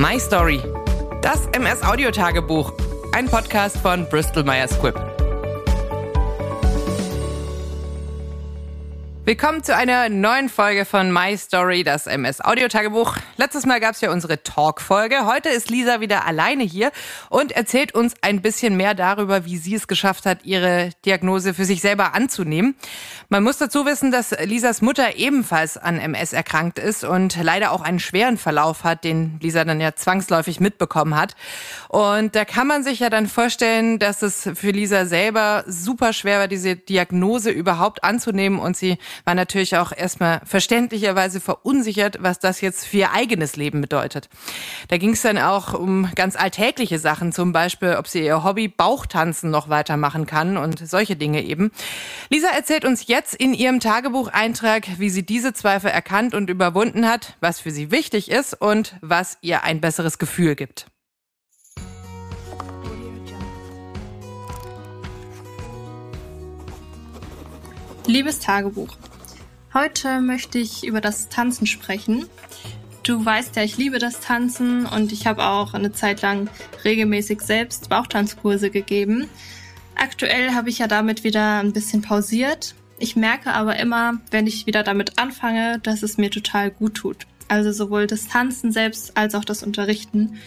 My Story. Das MS Audio Tagebuch. Ein Podcast von Bristol Myers Squibb. Willkommen zu einer neuen Folge von My Story, das MS Audio Tagebuch. Letztes Mal gab es ja unsere Talk-Folge. Heute ist Lisa wieder alleine hier und erzählt uns ein bisschen mehr darüber, wie sie es geschafft hat, ihre Diagnose für sich selber anzunehmen. Man muss dazu wissen, dass Lisas Mutter ebenfalls an MS erkrankt ist und leider auch einen schweren Verlauf hat, den Lisa dann ja zwangsläufig mitbekommen hat. Und da kann man sich ja dann vorstellen, dass es für Lisa selber super schwer war, diese Diagnose überhaupt anzunehmen und sie war natürlich auch erstmal verständlicherweise verunsichert, was das jetzt für ihr eigenes Leben bedeutet. Da ging es dann auch um ganz alltägliche Sachen, zum Beispiel, ob sie ihr Hobby Bauchtanzen noch weitermachen kann und solche Dinge eben. Lisa erzählt uns jetzt in ihrem Tagebucheintrag, wie sie diese Zweifel erkannt und überwunden hat, was für sie wichtig ist und was ihr ein besseres Gefühl gibt. Liebes Tagebuch, heute möchte ich über das Tanzen sprechen. Du weißt ja, ich liebe das Tanzen und ich habe auch eine Zeit lang regelmäßig selbst Bauchtanzkurse gegeben. Aktuell habe ich ja damit wieder ein bisschen pausiert. Ich merke aber immer, wenn ich wieder damit anfange, dass es mir total gut tut. Also sowohl das Tanzen selbst als auch das Unterrichten,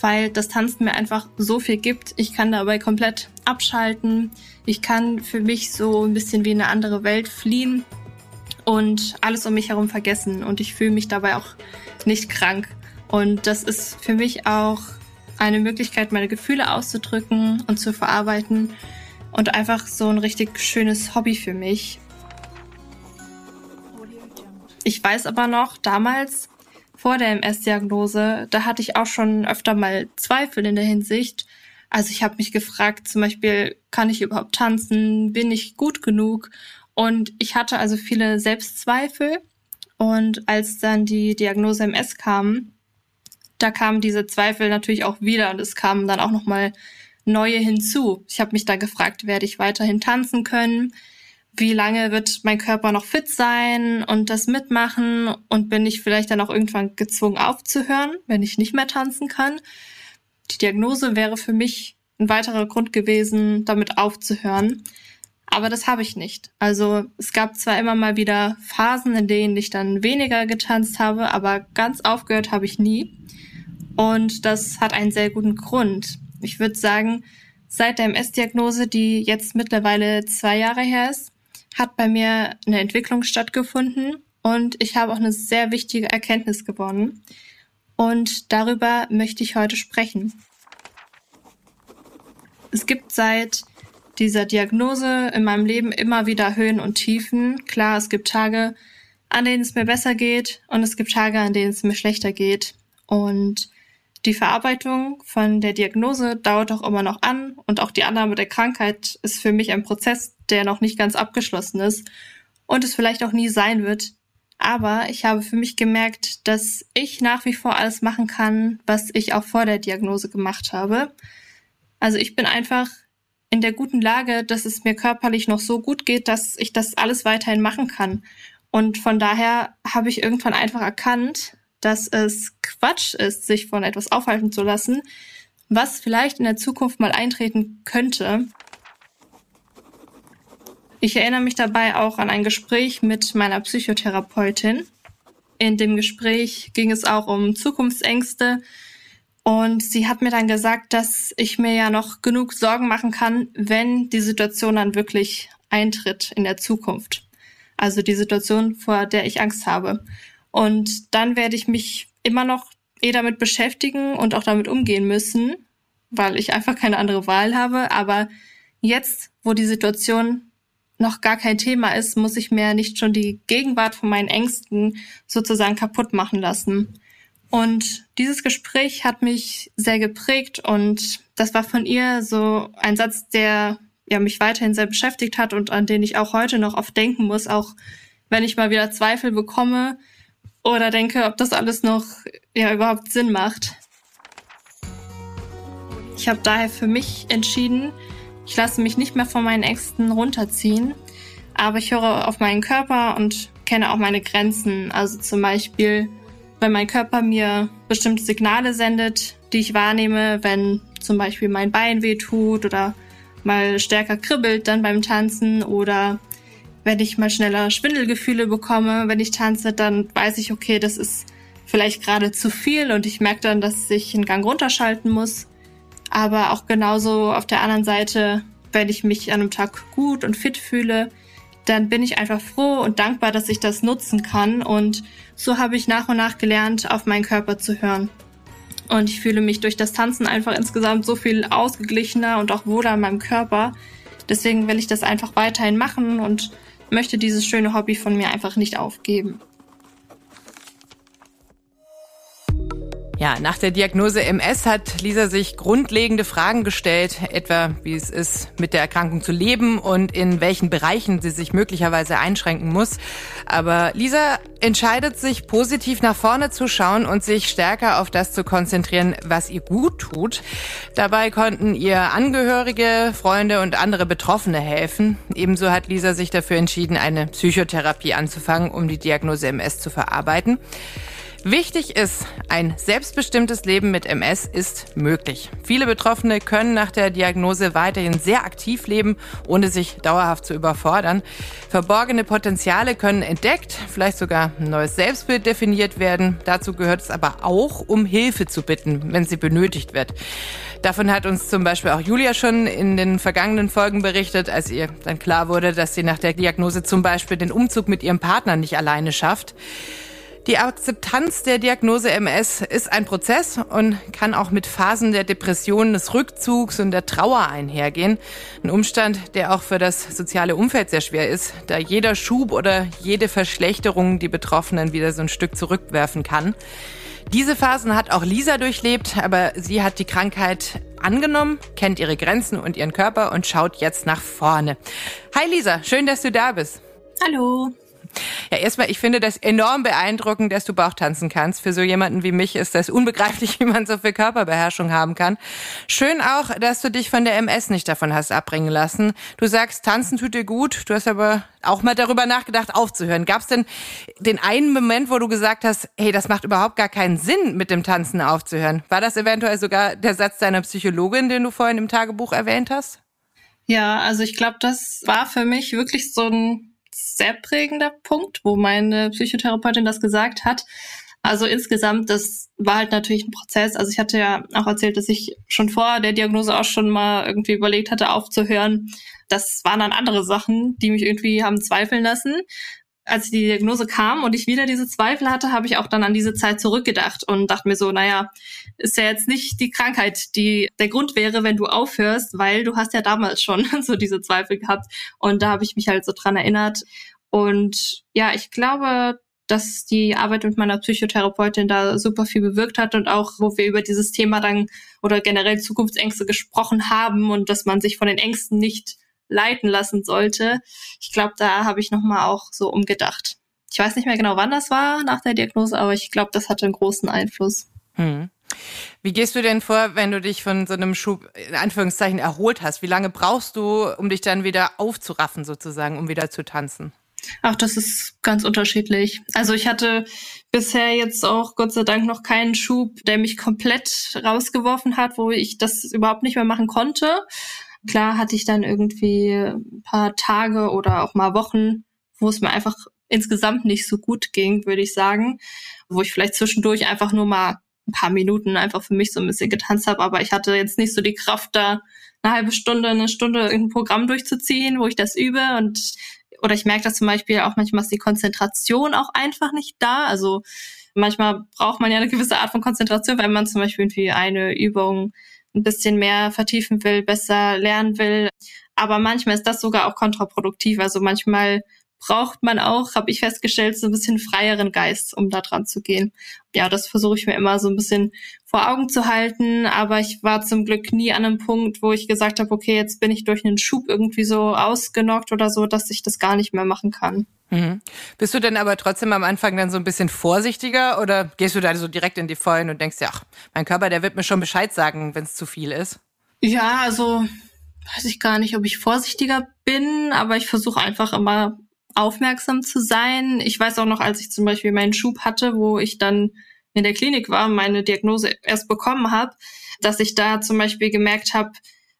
weil das Tanzen mir einfach so viel gibt. Ich kann dabei komplett abschalten. Ich kann für mich so ein bisschen wie in eine andere Welt fliehen und alles um mich herum vergessen. Und ich fühle mich dabei auch nicht krank. Und das ist für mich auch eine Möglichkeit, meine Gefühle auszudrücken und zu verarbeiten. Und einfach so ein richtig schönes Hobby für mich. Ich weiß aber noch, damals vor der MS-Diagnose, da hatte ich auch schon öfter mal Zweifel in der Hinsicht, also ich habe mich gefragt, zum Beispiel, kann ich überhaupt tanzen? Bin ich gut genug? Und ich hatte also viele Selbstzweifel. Und als dann die Diagnose MS kam, da kamen diese Zweifel natürlich auch wieder und es kamen dann auch nochmal neue hinzu. Ich habe mich da gefragt, werde ich weiterhin tanzen können? Wie lange wird mein Körper noch fit sein und das mitmachen? Und bin ich vielleicht dann auch irgendwann gezwungen aufzuhören, wenn ich nicht mehr tanzen kann? Die Diagnose wäre für mich ein weiterer Grund gewesen, damit aufzuhören. Aber das habe ich nicht. Also es gab zwar immer mal wieder Phasen, in denen ich dann weniger getanzt habe, aber ganz aufgehört habe ich nie. Und das hat einen sehr guten Grund. Ich würde sagen, seit der MS-Diagnose, die jetzt mittlerweile zwei Jahre her ist, hat bei mir eine Entwicklung stattgefunden und ich habe auch eine sehr wichtige Erkenntnis gewonnen. Und darüber möchte ich heute sprechen. Es gibt seit dieser Diagnose in meinem Leben immer wieder Höhen und Tiefen. Klar, es gibt Tage, an denen es mir besser geht und es gibt Tage, an denen es mir schlechter geht. Und die Verarbeitung von der Diagnose dauert auch immer noch an und auch die Annahme der Krankheit ist für mich ein Prozess, der noch nicht ganz abgeschlossen ist und es vielleicht auch nie sein wird, aber ich habe für mich gemerkt, dass ich nach wie vor alles machen kann, was ich auch vor der Diagnose gemacht habe. Also ich bin einfach in der guten Lage, dass es mir körperlich noch so gut geht, dass ich das alles weiterhin machen kann. Und von daher habe ich irgendwann einfach erkannt, dass es Quatsch ist, sich von etwas aufhalten zu lassen, was vielleicht in der Zukunft mal eintreten könnte. Ich erinnere mich dabei auch an ein Gespräch mit meiner Psychotherapeutin. In dem Gespräch ging es auch um Zukunftsängste und sie hat mir dann gesagt, dass ich mir ja noch genug Sorgen machen kann, wenn die Situation dann wirklich eintritt in der Zukunft. Also die Situation, vor der ich Angst habe. Und dann werde ich mich immer noch eh damit beschäftigen und auch damit umgehen müssen, weil ich einfach keine andere Wahl habe. Aber jetzt, wo die Situation noch gar kein Thema ist, muss ich mir nicht schon die Gegenwart von meinen Ängsten sozusagen kaputt machen lassen. Und dieses Gespräch hat mich sehr geprägt und das war von ihr so ein Satz, der ja mich weiterhin sehr beschäftigt hat und an den ich auch heute noch oft denken muss, auch wenn ich mal wieder Zweifel bekomme oder denke, ob das alles noch ja überhaupt Sinn macht. Ich habe daher für mich entschieden, ich lasse mich nicht mehr von meinen Ängsten runterziehen, aber ich höre auf meinen Körper und kenne auch meine Grenzen. Also zum Beispiel wenn mein Körper mir bestimmte Signale sendet, die ich wahrnehme, wenn zum Beispiel mein Bein weh tut oder mal stärker kribbelt dann beim Tanzen oder wenn ich mal schneller Schwindelgefühle bekomme, wenn ich tanze, dann weiß ich, okay, das ist vielleicht gerade zu viel und ich merke dann, dass ich einen Gang runterschalten muss. Aber auch genauso auf der anderen Seite, wenn ich mich an einem Tag gut und fit fühle, dann bin ich einfach froh und dankbar, dass ich das nutzen kann. Und so habe ich nach und nach gelernt, auf meinen Körper zu hören. Und ich fühle mich durch das Tanzen einfach insgesamt so viel ausgeglichener und auch wohler in meinem Körper. Deswegen will ich das einfach weiterhin machen und möchte dieses schöne Hobby von mir einfach nicht aufgeben. Ja, nach der Diagnose MS hat Lisa sich grundlegende Fragen gestellt, etwa wie es ist, mit der Erkrankung zu leben und in welchen Bereichen sie sich möglicherweise einschränken muss. Aber Lisa entscheidet sich, positiv nach vorne zu schauen und sich stärker auf das zu konzentrieren, was ihr gut tut. Dabei konnten ihr Angehörige, Freunde und andere Betroffene helfen. Ebenso hat Lisa sich dafür entschieden, eine Psychotherapie anzufangen, um die Diagnose MS zu verarbeiten. Wichtig ist, ein selbstbestimmtes Leben mit MS ist möglich. Viele Betroffene können nach der Diagnose weiterhin sehr aktiv leben, ohne sich dauerhaft zu überfordern. Verborgene Potenziale können entdeckt, vielleicht sogar ein neues Selbstbild definiert werden. Dazu gehört es aber auch, um Hilfe zu bitten, wenn sie benötigt wird. Davon hat uns zum Beispiel auch Julia schon in den vergangenen Folgen berichtet, als ihr dann klar wurde, dass sie nach der Diagnose zum Beispiel den Umzug mit ihrem Partner nicht alleine schafft. Die Akzeptanz der Diagnose MS ist ein Prozess und kann auch mit Phasen der Depression, des Rückzugs und der Trauer einhergehen. Ein Umstand, der auch für das soziale Umfeld sehr schwer ist, da jeder Schub oder jede Verschlechterung die Betroffenen wieder so ein Stück zurückwerfen kann. Diese Phasen hat auch Lisa durchlebt, aber sie hat die Krankheit angenommen, kennt ihre Grenzen und ihren Körper und schaut jetzt nach vorne. Hi Lisa, schön, dass du da bist. Hallo. Ja, erstmal, ich finde das enorm beeindruckend, dass du Bauchtanzen kannst. Für so jemanden wie mich ist das unbegreiflich, wie man so viel Körperbeherrschung haben kann. Schön auch, dass du dich von der MS nicht davon hast abbringen lassen. Du sagst, tanzen tut dir gut. Du hast aber auch mal darüber nachgedacht, aufzuhören. Gab es denn den einen Moment, wo du gesagt hast, hey, das macht überhaupt gar keinen Sinn, mit dem Tanzen aufzuhören? War das eventuell sogar der Satz deiner Psychologin, den du vorhin im Tagebuch erwähnt hast? Ja, also ich glaube, das war für mich wirklich so ein sehr prägender Punkt, wo meine Psychotherapeutin das gesagt hat. Also insgesamt, das war halt natürlich ein Prozess. Also ich hatte ja auch erzählt, dass ich schon vor der Diagnose auch schon mal irgendwie überlegt hatte, aufzuhören. Das waren dann andere Sachen, die mich irgendwie haben zweifeln lassen als die Diagnose kam und ich wieder diese Zweifel hatte, habe ich auch dann an diese Zeit zurückgedacht und dachte mir so, naja, ist ja jetzt nicht die Krankheit, die der Grund wäre, wenn du aufhörst, weil du hast ja damals schon so diese Zweifel gehabt. Und da habe ich mich halt so dran erinnert. Und ja, ich glaube, dass die Arbeit mit meiner Psychotherapeutin da super viel bewirkt hat und auch, wo wir über dieses Thema dann oder generell Zukunftsängste gesprochen haben und dass man sich von den Ängsten nicht leiten lassen sollte. Ich glaube, da habe ich nochmal auch so umgedacht. Ich weiß nicht mehr genau, wann das war nach der Diagnose, aber ich glaube, das hatte einen großen Einfluss. Hm. Wie gehst du denn vor, wenn du dich von so einem Schub in Anführungszeichen erholt hast? Wie lange brauchst du, um dich dann wieder aufzuraffen sozusagen, um wieder zu tanzen? Ach, das ist ganz unterschiedlich. Also ich hatte bisher jetzt auch Gott sei Dank noch keinen Schub, der mich komplett rausgeworfen hat, wo ich das überhaupt nicht mehr machen konnte. Klar hatte ich dann irgendwie ein paar Tage oder auch mal Wochen, wo es mir einfach insgesamt nicht so gut ging, würde ich sagen, wo ich vielleicht zwischendurch einfach nur mal ein paar Minuten einfach für mich so ein bisschen getanzt habe, aber ich hatte jetzt nicht so die Kraft da eine halbe Stunde, eine Stunde irgendein Programm durchzuziehen, wo ich das übe und oder ich merke das zum Beispiel auch manchmal ist die Konzentration auch einfach nicht da. Also manchmal braucht man ja eine gewisse Art von Konzentration, wenn man zum Beispiel irgendwie eine Übung ein bisschen mehr vertiefen will, besser lernen will. Aber manchmal ist das sogar auch kontraproduktiv. Also manchmal braucht man auch, habe ich festgestellt, so ein bisschen freieren Geist, um da dran zu gehen. Ja, das versuche ich mir immer so ein bisschen vor Augen zu halten. Aber ich war zum Glück nie an einem Punkt, wo ich gesagt habe, okay, jetzt bin ich durch einen Schub irgendwie so ausgenockt oder so, dass ich das gar nicht mehr machen kann. Mhm. Bist du denn aber trotzdem am Anfang dann so ein bisschen vorsichtiger oder gehst du da so direkt in die Vollen und denkst, ja, mein Körper, der wird mir schon Bescheid sagen, wenn es zu viel ist? Ja, also weiß ich gar nicht, ob ich vorsichtiger bin, aber ich versuche einfach immer aufmerksam zu sein. Ich weiß auch noch, als ich zum Beispiel meinen Schub hatte, wo ich dann in der Klinik war, meine Diagnose erst bekommen habe, dass ich da zum Beispiel gemerkt habe,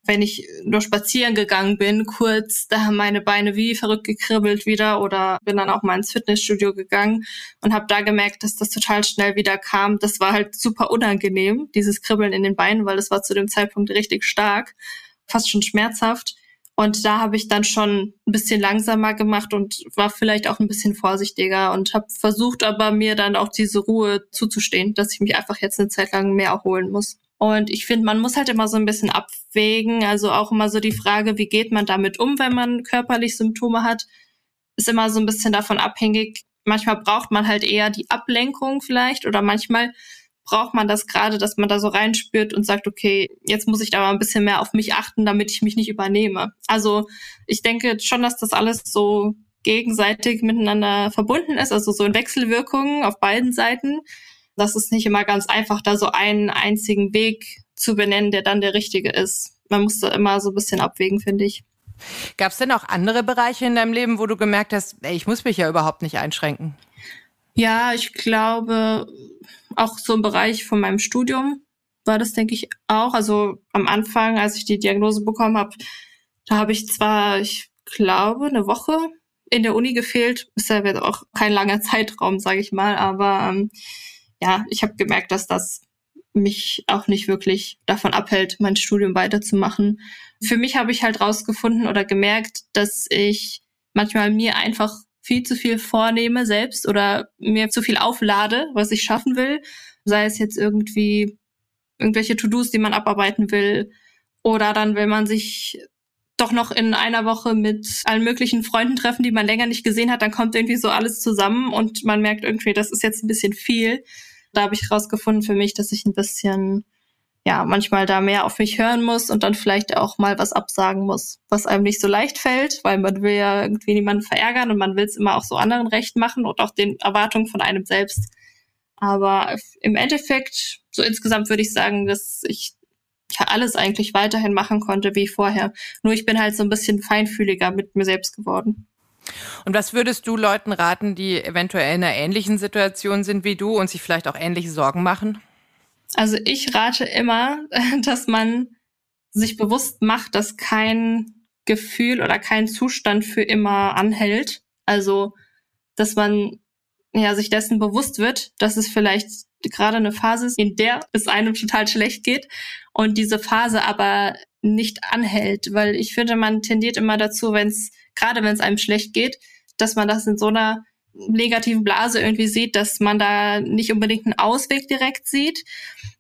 wenn ich nur spazieren gegangen bin, kurz, da haben meine Beine wie verrückt gekribbelt wieder oder bin dann auch mal ins Fitnessstudio gegangen und habe da gemerkt, dass das total schnell wieder kam. Das war halt super unangenehm, dieses Kribbeln in den Beinen, weil das war zu dem Zeitpunkt richtig stark, fast schon schmerzhaft. Und da habe ich dann schon ein bisschen langsamer gemacht und war vielleicht auch ein bisschen vorsichtiger und habe versucht aber mir dann auch diese Ruhe zuzustehen, dass ich mich einfach jetzt eine Zeit lang mehr erholen muss. Und ich finde, man muss halt immer so ein bisschen abwägen. Also auch immer so die Frage, wie geht man damit um, wenn man körperlich Symptome hat, ist immer so ein bisschen davon abhängig. Manchmal braucht man halt eher die Ablenkung vielleicht oder manchmal braucht man das gerade, dass man da so reinspürt und sagt, okay, jetzt muss ich da mal ein bisschen mehr auf mich achten, damit ich mich nicht übernehme. Also ich denke schon, dass das alles so gegenseitig miteinander verbunden ist, also so in Wechselwirkungen auf beiden Seiten das ist nicht immer ganz einfach, da so einen einzigen Weg zu benennen, der dann der richtige ist. Man muss da immer so ein bisschen abwägen, finde ich. Gab es denn auch andere Bereiche in deinem Leben, wo du gemerkt hast, ey, ich muss mich ja überhaupt nicht einschränken? Ja, ich glaube, auch so im Bereich von meinem Studium war das, denke ich, auch. Also am Anfang, als ich die Diagnose bekommen habe, da habe ich zwar, ich glaube, eine Woche in der Uni gefehlt. Ist ja auch kein langer Zeitraum, sage ich mal, aber ähm, ja, ich habe gemerkt, dass das mich auch nicht wirklich davon abhält, mein Studium weiterzumachen. Für mich habe ich halt rausgefunden oder gemerkt, dass ich manchmal mir einfach viel zu viel vornehme selbst oder mir zu viel auflade, was ich schaffen will. Sei es jetzt irgendwie irgendwelche To-Dos, die man abarbeiten will. Oder dann will man sich doch noch in einer Woche mit allen möglichen Freunden treffen, die man länger nicht gesehen hat, dann kommt irgendwie so alles zusammen und man merkt irgendwie, das ist jetzt ein bisschen viel. Da habe ich rausgefunden für mich, dass ich ein bisschen, ja, manchmal da mehr auf mich hören muss und dann vielleicht auch mal was absagen muss, was einem nicht so leicht fällt, weil man will ja irgendwie niemanden verärgern und man will es immer auch so anderen recht machen und auch den Erwartungen von einem selbst. Aber im Endeffekt, so insgesamt würde ich sagen, dass ich alles eigentlich weiterhin machen konnte wie vorher. Nur ich bin halt so ein bisschen feinfühliger mit mir selbst geworden. Und was würdest du Leuten raten, die eventuell in einer ähnlichen Situation sind wie du und sich vielleicht auch ähnliche Sorgen machen? Also ich rate immer, dass man sich bewusst macht, dass kein Gefühl oder kein Zustand für immer anhält. Also, dass man ja sich dessen bewusst wird, dass es vielleicht gerade eine Phase ist, in der es einem total schlecht geht und diese Phase aber nicht anhält, weil ich finde, man tendiert immer dazu, wenn es gerade wenn es einem schlecht geht, dass man das in so einer negativen Blase irgendwie sieht, dass man da nicht unbedingt einen Ausweg direkt sieht.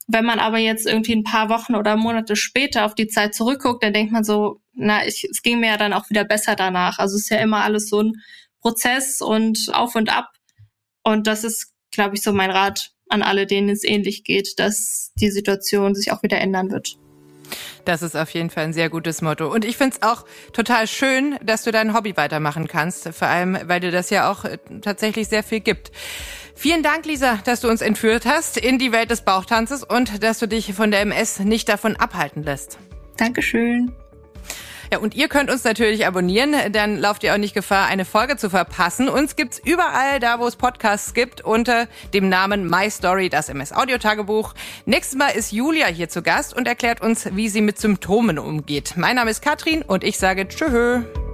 Wenn man aber jetzt irgendwie ein paar Wochen oder Monate später auf die Zeit zurückguckt, dann denkt man so, na, ich, es ging mir ja dann auch wieder besser danach. Also es ist ja immer alles so ein Prozess und auf und ab. Und das ist, glaube ich, so mein Rat an alle, denen es ähnlich geht, dass die Situation sich auch wieder ändern wird. Das ist auf jeden Fall ein sehr gutes Motto. Und ich finde es auch total schön, dass du dein Hobby weitermachen kannst. Vor allem, weil dir das ja auch äh, tatsächlich sehr viel gibt. Vielen Dank, Lisa, dass du uns entführt hast in die Welt des Bauchtanzes und dass du dich von der MS nicht davon abhalten lässt. Dankeschön. Ja, und ihr könnt uns natürlich abonnieren, dann lauft ihr auch nicht Gefahr, eine Folge zu verpassen. Uns gibt's überall da, wo es Podcasts gibt, unter dem Namen My Story, das MS Audiotagebuch. Nächstes Mal ist Julia hier zu Gast und erklärt uns, wie sie mit Symptomen umgeht. Mein Name ist Katrin und ich sage Tschüss.